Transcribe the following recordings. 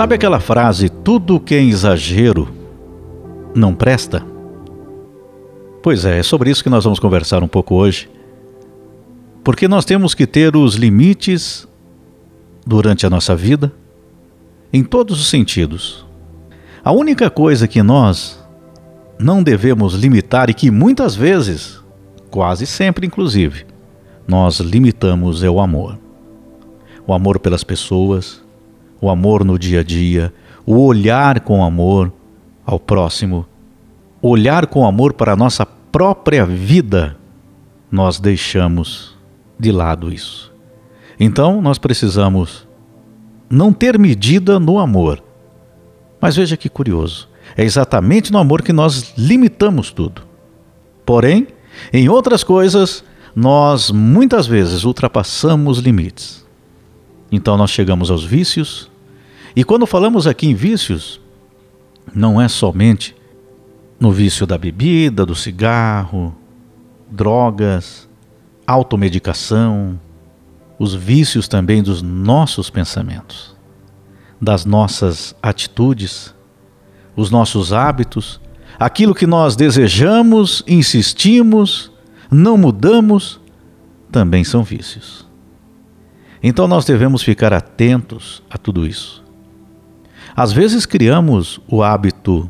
Sabe aquela frase: tudo que é exagero não presta? Pois é, é sobre isso que nós vamos conversar um pouco hoje. Porque nós temos que ter os limites durante a nossa vida, em todos os sentidos. A única coisa que nós não devemos limitar e que muitas vezes, quase sempre inclusive, nós limitamos é o amor. O amor pelas pessoas, o amor no dia a dia, o olhar com amor ao próximo, olhar com amor para a nossa própria vida, nós deixamos de lado isso. Então, nós precisamos não ter medida no amor. Mas veja que curioso, é exatamente no amor que nós limitamos tudo. Porém, em outras coisas, nós muitas vezes ultrapassamos limites. Então nós chegamos aos vícios, e quando falamos aqui em vícios, não é somente no vício da bebida, do cigarro, drogas, automedicação, os vícios também dos nossos pensamentos, das nossas atitudes, os nossos hábitos, aquilo que nós desejamos, insistimos, não mudamos, também são vícios. Então nós devemos ficar atentos a tudo isso. Às vezes criamos o hábito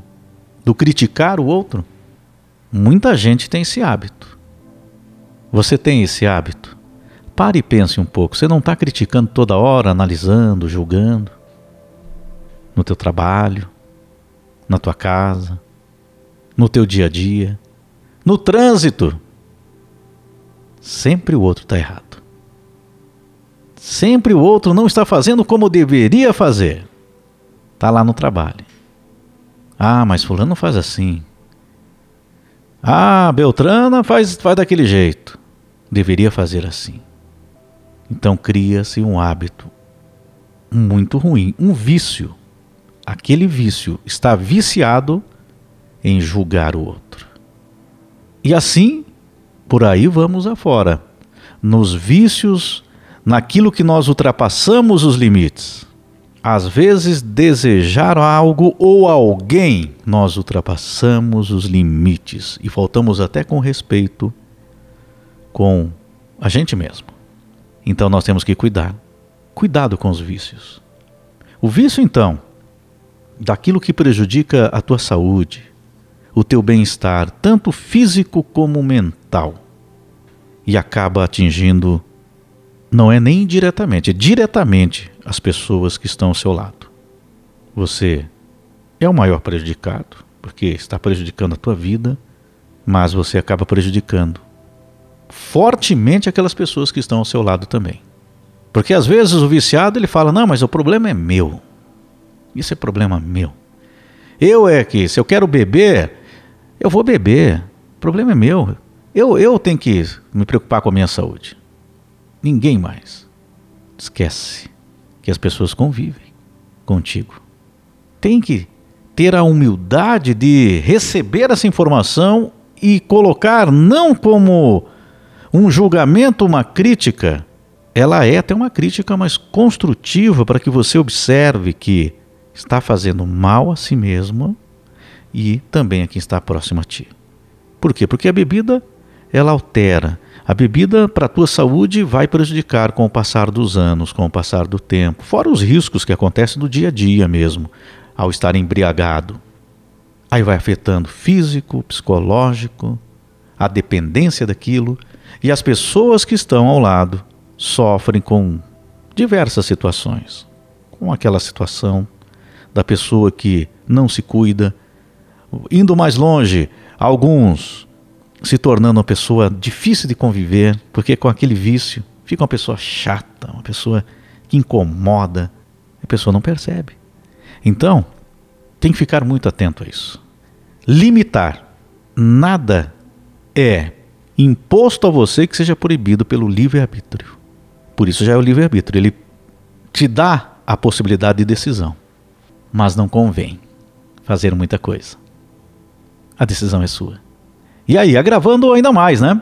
do criticar o outro. Muita gente tem esse hábito. Você tem esse hábito? Pare e pense um pouco. Você não está criticando toda hora, analisando, julgando. No teu trabalho, na tua casa, no teu dia a dia, no trânsito. Sempre o outro está errado. Sempre o outro não está fazendo como deveria fazer. Está lá no trabalho. Ah, mas fulano faz assim. Ah, Beltrana faz, faz daquele jeito. Deveria fazer assim. Então cria-se um hábito muito ruim, um vício. Aquele vício está viciado em julgar o outro. E assim, por aí vamos afora, nos vícios, naquilo que nós ultrapassamos os limites. Às vezes, desejar algo ou alguém, nós ultrapassamos os limites e faltamos até com respeito com a gente mesmo. Então nós temos que cuidar. Cuidado com os vícios. O vício, então, daquilo que prejudica a tua saúde, o teu bem-estar, tanto físico como mental, e acaba atingindo, não é nem indiretamente, é diretamente as pessoas que estão ao seu lado. Você é o maior prejudicado, porque está prejudicando a tua vida, mas você acaba prejudicando fortemente aquelas pessoas que estão ao seu lado também. Porque às vezes o viciado ele fala: "Não, mas o problema é meu. Isso é problema meu. Eu é que se eu quero beber, eu vou beber. O problema é meu. Eu eu tenho que me preocupar com a minha saúde. Ninguém mais. Esquece que as pessoas convivem contigo. Tem que ter a humildade de receber essa informação e colocar não como um julgamento, uma crítica. Ela é até uma crítica mais construtiva para que você observe que está fazendo mal a si mesmo e também a quem está próximo a ti. Por quê? Porque a bebida ela altera, a bebida para a tua saúde vai prejudicar com o passar dos anos, com o passar do tempo, fora os riscos que acontecem no dia a dia mesmo, ao estar embriagado. Aí vai afetando físico, psicológico, a dependência daquilo, e as pessoas que estão ao lado sofrem com diversas situações. Com aquela situação da pessoa que não se cuida, indo mais longe, alguns se tornando uma pessoa difícil de conviver, porque com aquele vício fica uma pessoa chata, uma pessoa que incomoda, a pessoa não percebe. Então, tem que ficar muito atento a isso. Limitar. Nada é imposto a você que seja proibido pelo livre-arbítrio. Por isso já é o livre-arbítrio. Ele te dá a possibilidade de decisão, mas não convém fazer muita coisa. A decisão é sua. E aí, agravando ainda mais, né?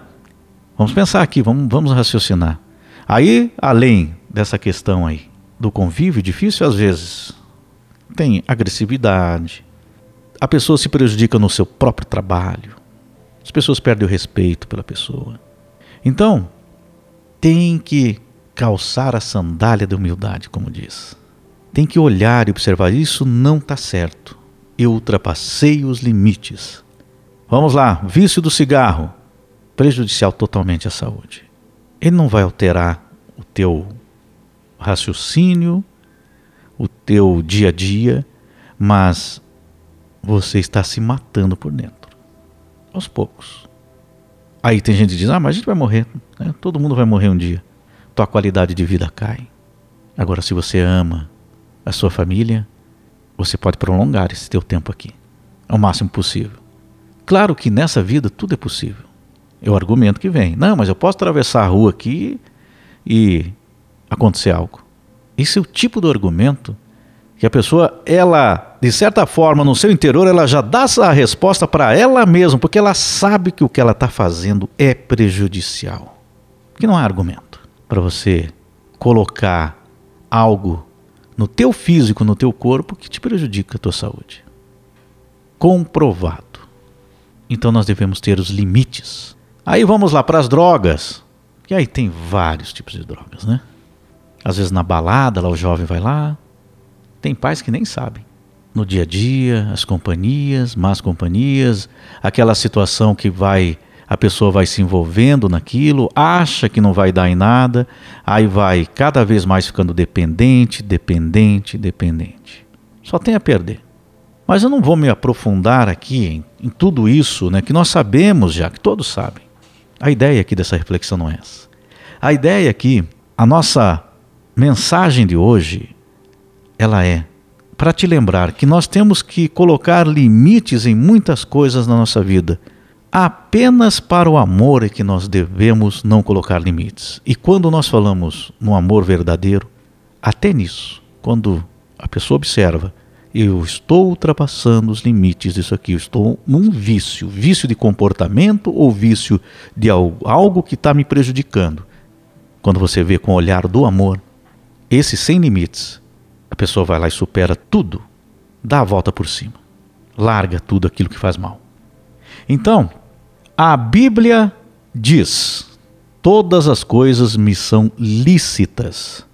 Vamos pensar aqui, vamos, vamos raciocinar. Aí, além dessa questão aí do convívio, difícil às vezes tem agressividade, a pessoa se prejudica no seu próprio trabalho, as pessoas perdem o respeito pela pessoa. Então, tem que calçar a sandália da humildade, como diz. Tem que olhar e observar: isso não está certo. Eu ultrapassei os limites. Vamos lá, vício do cigarro, prejudicial totalmente à saúde. Ele não vai alterar o teu raciocínio, o teu dia a dia, mas você está se matando por dentro. Aos poucos. Aí tem gente que diz: ah, mas a gente vai morrer. Né? Todo mundo vai morrer um dia. Tua qualidade de vida cai. Agora, se você ama a sua família, você pode prolongar esse teu tempo aqui, ao máximo possível. Claro que nessa vida tudo é possível. É o argumento que vem. Não, mas eu posso atravessar a rua aqui e acontecer algo. Esse é o tipo do argumento que a pessoa, ela, de certa forma, no seu interior, ela já dá essa resposta para ela mesma, porque ela sabe que o que ela está fazendo é prejudicial. Que não há argumento para você colocar algo no teu físico, no teu corpo, que te prejudica a tua saúde. Comprovado. Então nós devemos ter os limites. Aí vamos lá para as drogas. Que aí tem vários tipos de drogas, né? Às vezes na balada, lá o jovem vai lá, tem pais que nem sabem. No dia a dia, as companhias, más companhias, aquela situação que vai a pessoa vai se envolvendo naquilo, acha que não vai dar em nada, aí vai cada vez mais ficando dependente, dependente, dependente. Só tem a perder. Mas eu não vou me aprofundar aqui em, em tudo isso, né, que nós sabemos já, que todos sabem. A ideia aqui dessa reflexão não é essa. A ideia aqui, a nossa mensagem de hoje ela é para te lembrar que nós temos que colocar limites em muitas coisas na nossa vida. Apenas para o amor é que nós devemos não colocar limites. E quando nós falamos no amor verdadeiro, até nisso, quando a pessoa observa, eu estou ultrapassando os limites disso aqui, eu estou num vício, vício de comportamento ou vício de algo que está me prejudicando. Quando você vê com o olhar do amor, esse sem limites, a pessoa vai lá e supera tudo, dá a volta por cima, larga tudo aquilo que faz mal. Então, a Bíblia diz: todas as coisas me são lícitas,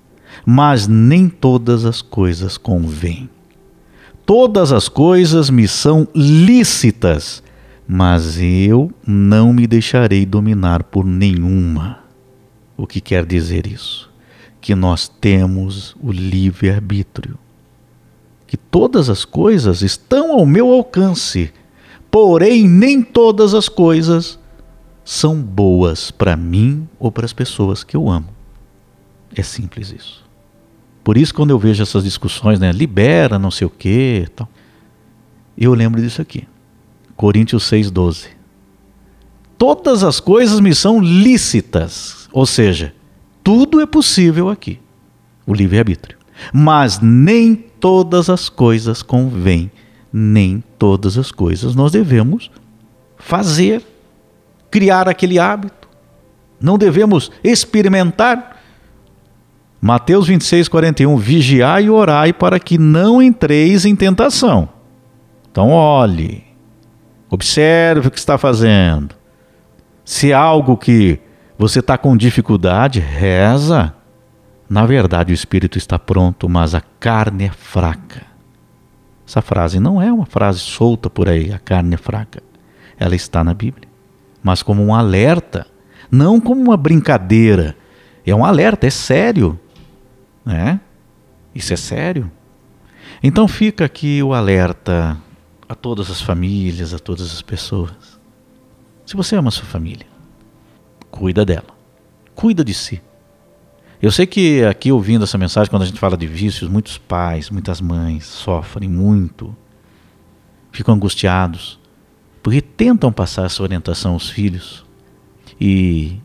mas nem todas as coisas convêm. Todas as coisas me são lícitas, mas eu não me deixarei dominar por nenhuma. O que quer dizer isso? que nós temos o livre-arbítrio. Que todas as coisas estão ao meu alcance, porém nem todas as coisas são boas para mim ou para as pessoas que eu amo. É simples isso. Por isso, quando eu vejo essas discussões, né, libera não sei o que, tal, eu lembro disso aqui. Coríntios 6,12. Todas as coisas me são lícitas, ou seja, tudo é possível aqui, o livre-arbítrio. Mas nem todas as coisas convêm, nem todas as coisas nós devemos fazer, criar aquele hábito. Não devemos experimentar. Mateus 26, 41. Vigiai e orai para que não entreis em tentação. Então, olhe, observe o que está fazendo. Se algo que você está com dificuldade? Reza. Na verdade, o espírito está pronto, mas a carne é fraca. Essa frase não é uma frase solta por aí, a carne é fraca. Ela está na Bíblia, mas como um alerta, não como uma brincadeira. É um alerta, é sério. Né? Isso é sério. Então fica aqui o alerta a todas as famílias, a todas as pessoas. Se você ama a sua família, cuida dela. Cuida de si. Eu sei que aqui ouvindo essa mensagem, quando a gente fala de vícios, muitos pais, muitas mães sofrem muito, ficam angustiados, porque tentam passar essa orientação aos filhos e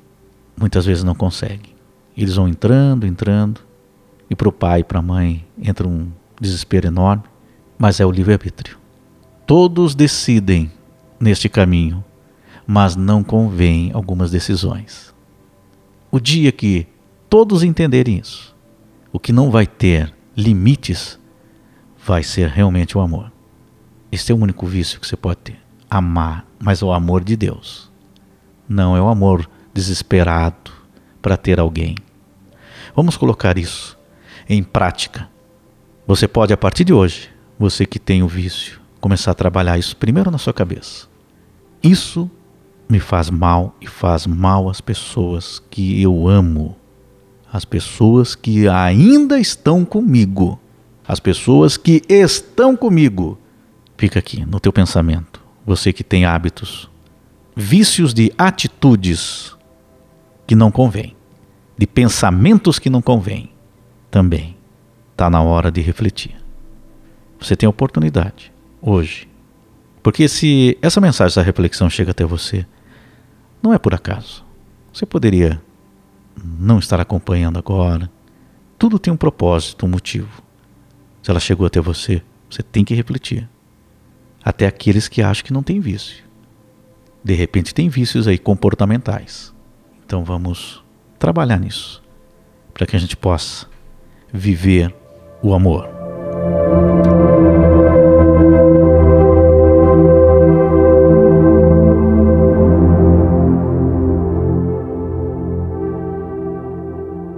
muitas vezes não conseguem. Eles vão entrando, entrando, e para o pai e para a mãe entra um desespero enorme, mas é o livre-arbítrio. Todos decidem neste caminho mas não convém algumas decisões. O dia que todos entenderem isso, o que não vai ter limites, vai ser realmente o amor. Este é o único vício que você pode ter. Amar, mas o amor de Deus. Não é o amor desesperado para ter alguém. Vamos colocar isso em prática. Você pode, a partir de hoje, você que tem o vício, começar a trabalhar isso primeiro na sua cabeça. Isso me faz mal e faz mal às pessoas que eu amo, as pessoas que ainda estão comigo, as pessoas que estão comigo. Fica aqui no teu pensamento, você que tem hábitos, vícios de atitudes que não convém, de pensamentos que não convém, também está na hora de refletir. Você tem a oportunidade hoje. Porque se essa mensagem, essa reflexão chega até você, não é por acaso. Você poderia não estar acompanhando agora. Tudo tem um propósito, um motivo. Se ela chegou até você, você tem que refletir. Até aqueles que acham que não tem vício. De repente tem vícios aí comportamentais. Então vamos trabalhar nisso, para que a gente possa viver o amor.